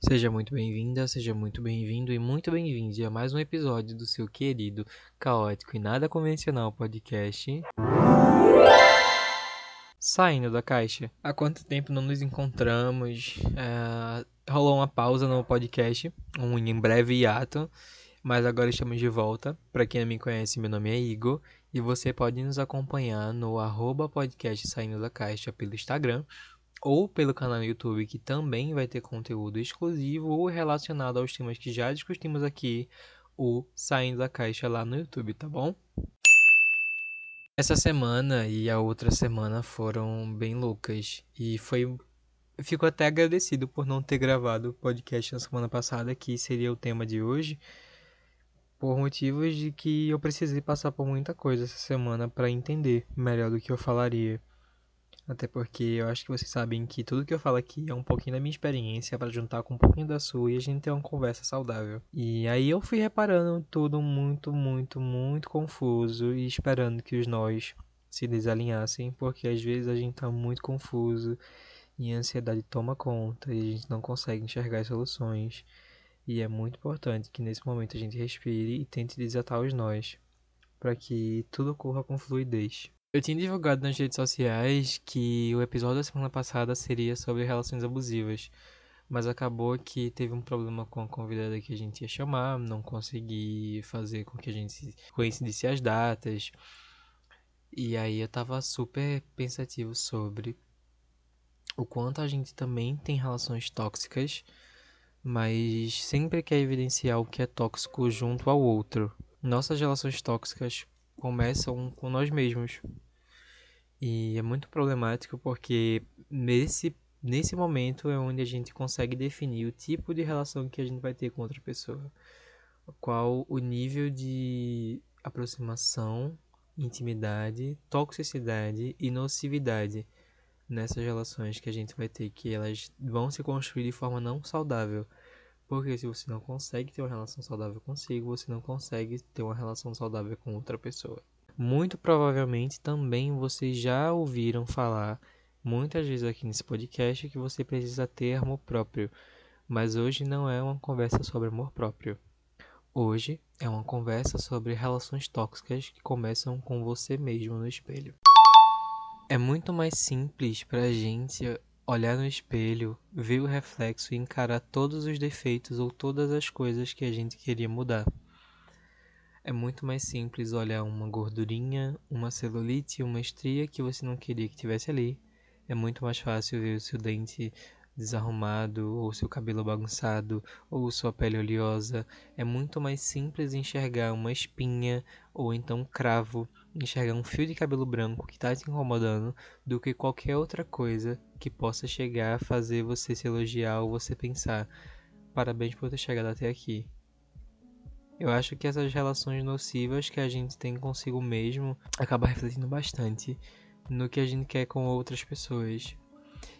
Seja muito bem-vinda, seja muito bem-vindo e muito bem-vinde a mais um episódio do seu querido, caótico e nada convencional podcast. Saindo da caixa. Há quanto tempo não nos encontramos? É, rolou uma pausa no podcast, um em breve hiato, mas agora estamos de volta. Para quem não me conhece, meu nome é Igor e você pode nos acompanhar no arroba podcast Saindo da Caixa pelo Instagram ou pelo canal YouTube, que também vai ter conteúdo exclusivo ou relacionado aos temas que já discutimos aqui, ou saindo da caixa lá no YouTube, tá bom? Essa semana e a outra semana foram bem loucas e foi fico até agradecido por não ter gravado o podcast na semana passada, que seria o tema de hoje, por motivos de que eu precisei passar por muita coisa essa semana para entender melhor do que eu falaria. Até porque eu acho que vocês sabem que tudo que eu falo aqui é um pouquinho da minha experiência para juntar com um pouquinho da sua e a gente ter uma conversa saudável. E aí eu fui reparando tudo muito, muito, muito confuso e esperando que os nós se desalinhassem, porque às vezes a gente tá muito confuso e a ansiedade toma conta e a gente não consegue enxergar as soluções. E é muito importante que nesse momento a gente respire e tente desatar os nós, para que tudo ocorra com fluidez. Eu tinha divulgado nas redes sociais que o episódio da semana passada seria sobre relações abusivas, mas acabou que teve um problema com a convidada que a gente ia chamar, não consegui fazer com que a gente coincidisse as datas. E aí eu tava super pensativo sobre o quanto a gente também tem relações tóxicas, mas sempre quer evidenciar o que é tóxico junto ao outro. Nossas relações tóxicas começam com nós mesmos. E é muito problemático porque nesse, nesse momento é onde a gente consegue definir o tipo de relação que a gente vai ter com outra pessoa. Qual o nível de aproximação, intimidade, toxicidade e nocividade nessas relações que a gente vai ter, que elas vão se construir de forma não saudável. Porque se você não consegue ter uma relação saudável consigo, você não consegue ter uma relação saudável com outra pessoa. Muito provavelmente também vocês já ouviram falar muitas vezes aqui nesse podcast que você precisa ter amor próprio, mas hoje não é uma conversa sobre amor próprio. Hoje é uma conversa sobre relações tóxicas que começam com você mesmo no espelho. É muito mais simples para a gente olhar no espelho, ver o reflexo e encarar todos os defeitos ou todas as coisas que a gente queria mudar. É muito mais simples olhar uma gordurinha, uma celulite, uma estria que você não queria que tivesse ali. É muito mais fácil ver o seu dente desarrumado, ou seu cabelo bagunçado, ou sua pele oleosa. É muito mais simples enxergar uma espinha, ou então um cravo, enxergar um fio de cabelo branco que está te incomodando, do que qualquer outra coisa que possa chegar a fazer você se elogiar ou você pensar: parabéns por ter chegado até aqui. Eu acho que essas relações nocivas que a gente tem consigo mesmo acaba refletindo bastante no que a gente quer com outras pessoas.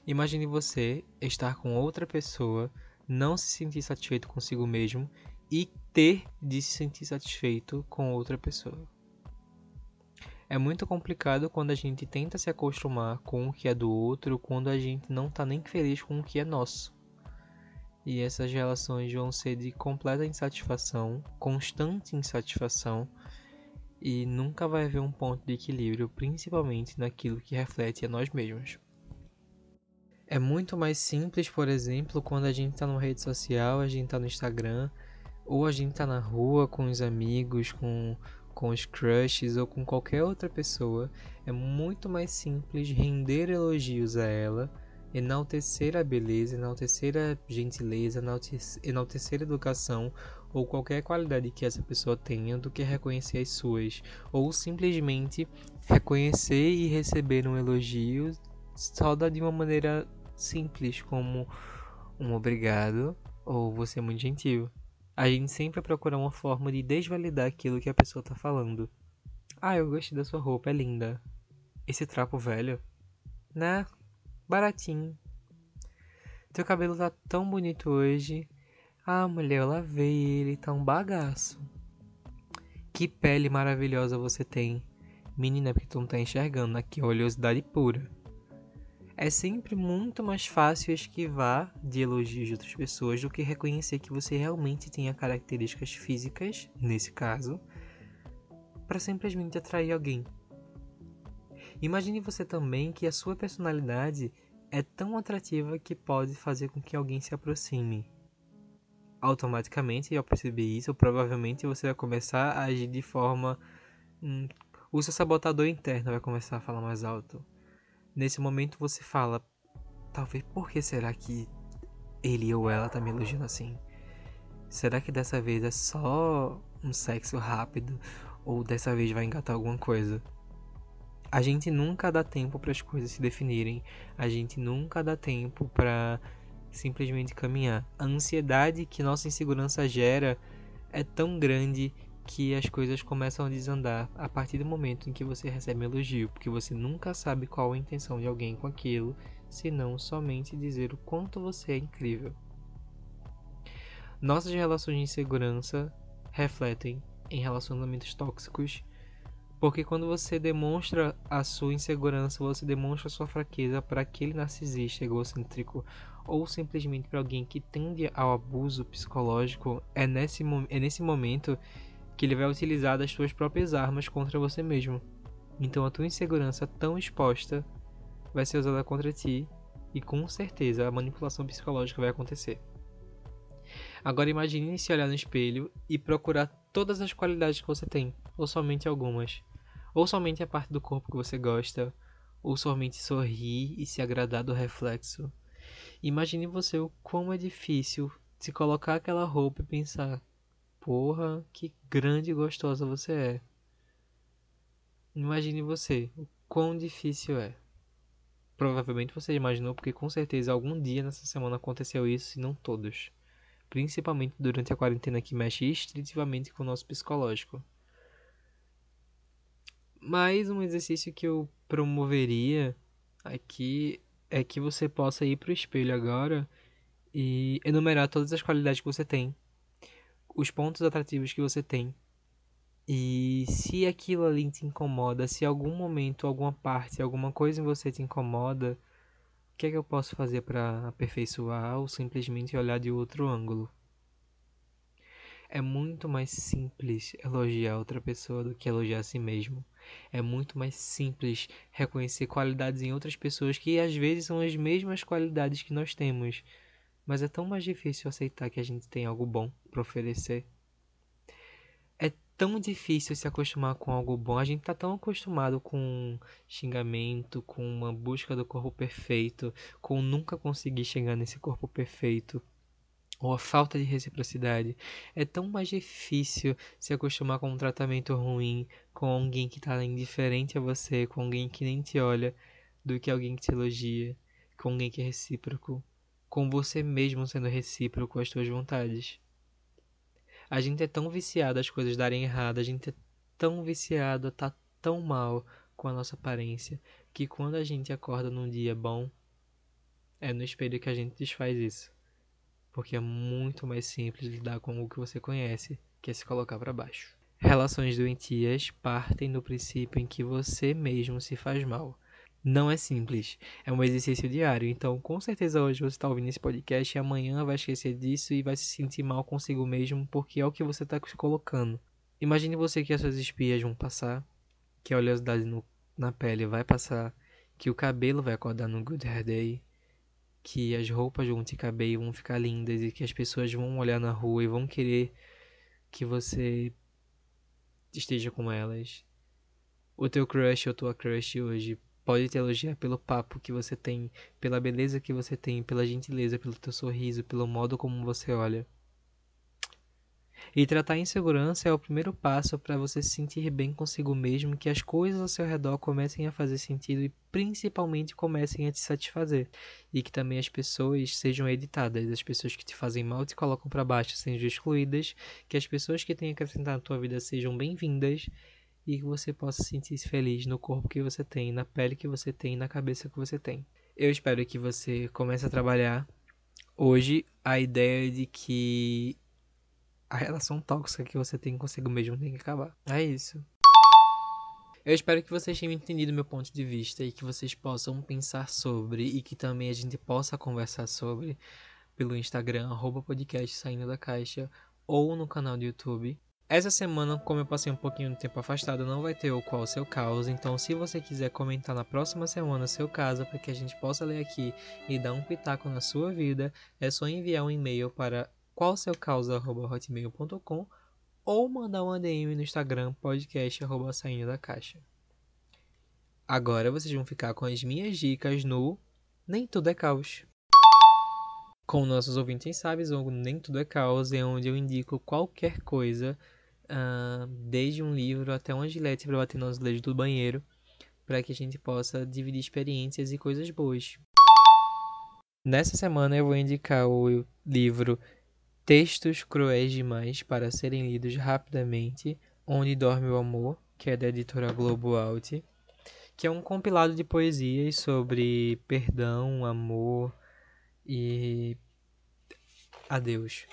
Imagine você estar com outra pessoa, não se sentir satisfeito consigo mesmo e ter de se sentir satisfeito com outra pessoa. É muito complicado quando a gente tenta se acostumar com o que é do outro, quando a gente não está nem feliz com o que é nosso e essas relações vão ser de completa insatisfação, constante insatisfação, e nunca vai haver um ponto de equilíbrio, principalmente naquilo que reflete a nós mesmos. É muito mais simples, por exemplo, quando a gente está numa rede social, a gente está no Instagram, ou a gente está na rua com os amigos, com, com os crushes ou com qualquer outra pessoa. É muito mais simples render elogios a ela enaltecer a beleza, enaltecer a gentileza, enaltecer a educação ou qualquer qualidade que essa pessoa tenha do que reconhecer as suas, ou simplesmente reconhecer e receber um elogio só de uma maneira simples, como um obrigado ou você é muito gentil. A gente sempre procura uma forma de desvalidar aquilo que a pessoa está falando. Ah, eu gostei da sua roupa, é linda. Esse trapo velho? Né? baratinho. Teu cabelo tá tão bonito hoje. Ah, mulher, eu lavei ele, tá um bagaço. Que pele maravilhosa você tem. Menina, porque tu não tá enxergando aqui, oleosidade pura. É sempre muito mais fácil esquivar de elogios de outras pessoas do que reconhecer que você realmente tenha características físicas, nesse caso, para simplesmente atrair alguém. Imagine você também que a sua personalidade é tão atrativa que pode fazer com que alguém se aproxime. Automaticamente, ao perceber isso, provavelmente você vai começar a agir de forma. Hum, o seu sabotador interno vai começar a falar mais alto. Nesse momento você fala: talvez por que será que ele ou ela tá me elogiando assim? Será que dessa vez é só um sexo rápido ou dessa vez vai engatar alguma coisa? A gente nunca dá tempo para as coisas se definirem. A gente nunca dá tempo para simplesmente caminhar. A ansiedade que nossa insegurança gera é tão grande que as coisas começam a desandar a partir do momento em que você recebe um elogio, porque você nunca sabe qual a intenção de alguém com aquilo, senão somente dizer o quanto você é incrível. Nossas relações de insegurança refletem em relacionamentos tóxicos porque quando você demonstra a sua insegurança, você demonstra a sua fraqueza para aquele narcisista egocêntrico ou simplesmente para alguém que tende ao abuso psicológico, é nesse, é nesse momento que ele vai utilizar das suas próprias armas contra você mesmo. Então a tua insegurança tão exposta vai ser usada contra ti e com certeza a manipulação psicológica vai acontecer. Agora imagine se olhar no espelho e procurar todas as qualidades que você tem, ou somente algumas ou somente a parte do corpo que você gosta, ou somente sorrir e se agradar do reflexo. Imagine você o quão é difícil se colocar aquela roupa e pensar: porra, que grande e gostosa você é. Imagine você o quão difícil é. Provavelmente você imaginou porque com certeza algum dia nessa semana aconteceu isso, se não todos. Principalmente durante a quarentena que mexe extensivamente com o nosso psicológico. Mas um exercício que eu promoveria aqui é que você possa ir para o espelho agora e enumerar todas as qualidades que você tem, os pontos atrativos que você tem. E se aquilo ali te incomoda, se algum momento, alguma parte, alguma coisa em você te incomoda, o que é que eu posso fazer para aperfeiçoar ou simplesmente olhar de outro ângulo? É muito mais simples elogiar outra pessoa do que elogiar a si mesmo. É muito mais simples reconhecer qualidades em outras pessoas que às vezes são as mesmas qualidades que nós temos, mas é tão mais difícil aceitar que a gente tem algo bom para oferecer. É tão difícil se acostumar com algo bom. A gente tá tão acostumado com xingamento, com uma busca do corpo perfeito, com nunca conseguir chegar nesse corpo perfeito ou a falta de reciprocidade. É tão mais difícil se acostumar com um tratamento ruim, com alguém que está indiferente a você, com alguém que nem te olha, do que alguém que te elogia, com alguém que é recíproco, com você mesmo sendo recíproco às suas vontades. A gente é tão viciado às coisas darem errado, a gente é tão viciado a estar tá tão mal com a nossa aparência, que quando a gente acorda num dia bom, é no espelho que a gente desfaz isso porque é muito mais simples lidar com o que você conhece, que é se colocar para baixo. Relações doentias partem do princípio em que você mesmo se faz mal. Não é simples, é um exercício diário. Então, com certeza, hoje você está ouvindo esse podcast e amanhã vai esquecer disso e vai se sentir mal consigo mesmo, porque é o que você está se colocando. Imagine você que as suas espias vão passar, que a oleosidade no, na pele vai passar, que o cabelo vai acordar no Good Hair Day, que as roupas vão te caber e vão ficar lindas e que as pessoas vão olhar na rua e vão querer que você esteja com elas. O teu crush ou tua crush hoje pode te elogiar pelo papo que você tem, pela beleza que você tem, pela gentileza, pelo teu sorriso, pelo modo como você olha. E tratar a insegurança é o primeiro passo para você se sentir bem consigo mesmo, que as coisas ao seu redor comecem a fazer sentido e principalmente comecem a te satisfazer. E que também as pessoas sejam editadas, as pessoas que te fazem mal te colocam para baixo sejam excluídas, que as pessoas que têm acrescentado na tua vida sejam bem-vindas e que você possa sentir-se feliz no corpo que você tem, na pele que você tem, na cabeça que você tem. Eu espero que você comece a trabalhar hoje a ideia de que a relação tóxica que você tem consigo mesmo tem que acabar. É isso. Eu espero que vocês tenham entendido meu ponto de vista e que vocês possam pensar sobre e que também a gente possa conversar sobre pelo Instagram, arroba podcast saindo da caixa ou no canal do YouTube. Essa semana, como eu passei um pouquinho de tempo afastado, não vai ter o qual seu caos. Então, se você quiser comentar na próxima semana seu caso, para que a gente possa ler aqui e dar um pitaco na sua vida, é só enviar um e-mail para qualseucausa.hotmail.com ou mandar uma DM no Instagram podcast da caixa. Agora vocês vão ficar com as minhas dicas no Nem Tudo é Caos. Como nossos ouvintes sabem, o Nem Tudo é Caos é onde eu indico qualquer coisa uh, desde um livro até uma gilete para bater no azulejo do banheiro, para que a gente possa dividir experiências e coisas boas. Nessa semana eu vou indicar o livro Textos Cruéis Demais para Serem Lidos Rapidamente, Onde Dorme o Amor, que é da editora Globo Alt, que é um compilado de poesias sobre perdão, amor e adeus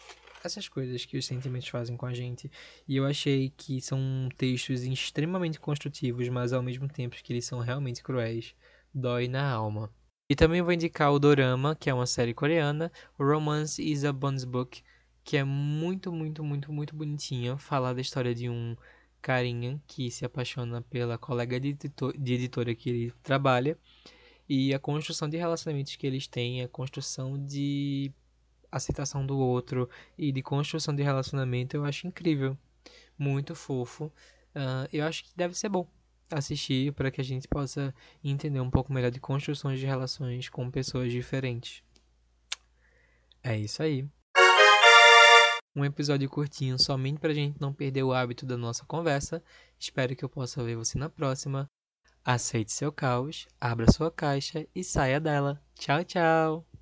essas coisas que os sentimentos fazem com a gente. E eu achei que são textos extremamente construtivos, mas ao mesmo tempo que eles são realmente cruéis. Dói na alma. E também vou indicar o Dorama, que é uma série coreana, Romance is a Bones Book, que é muito, muito, muito, muito bonitinha. Falar da história de um carinha que se apaixona pela colega de, editor, de editora que ele trabalha e a construção de relacionamentos que eles têm, a construção de aceitação do outro e de construção de relacionamento, eu acho incrível. Muito fofo. Uh, eu acho que deve ser bom assistir para que a gente possa entender um pouco melhor de construções de relações com pessoas diferentes. É isso aí. Um episódio curtinho somente para a gente não perder o hábito da nossa conversa. Espero que eu possa ver você na próxima. Aceite seu caos, abra sua caixa e saia dela. Tchau, tchau!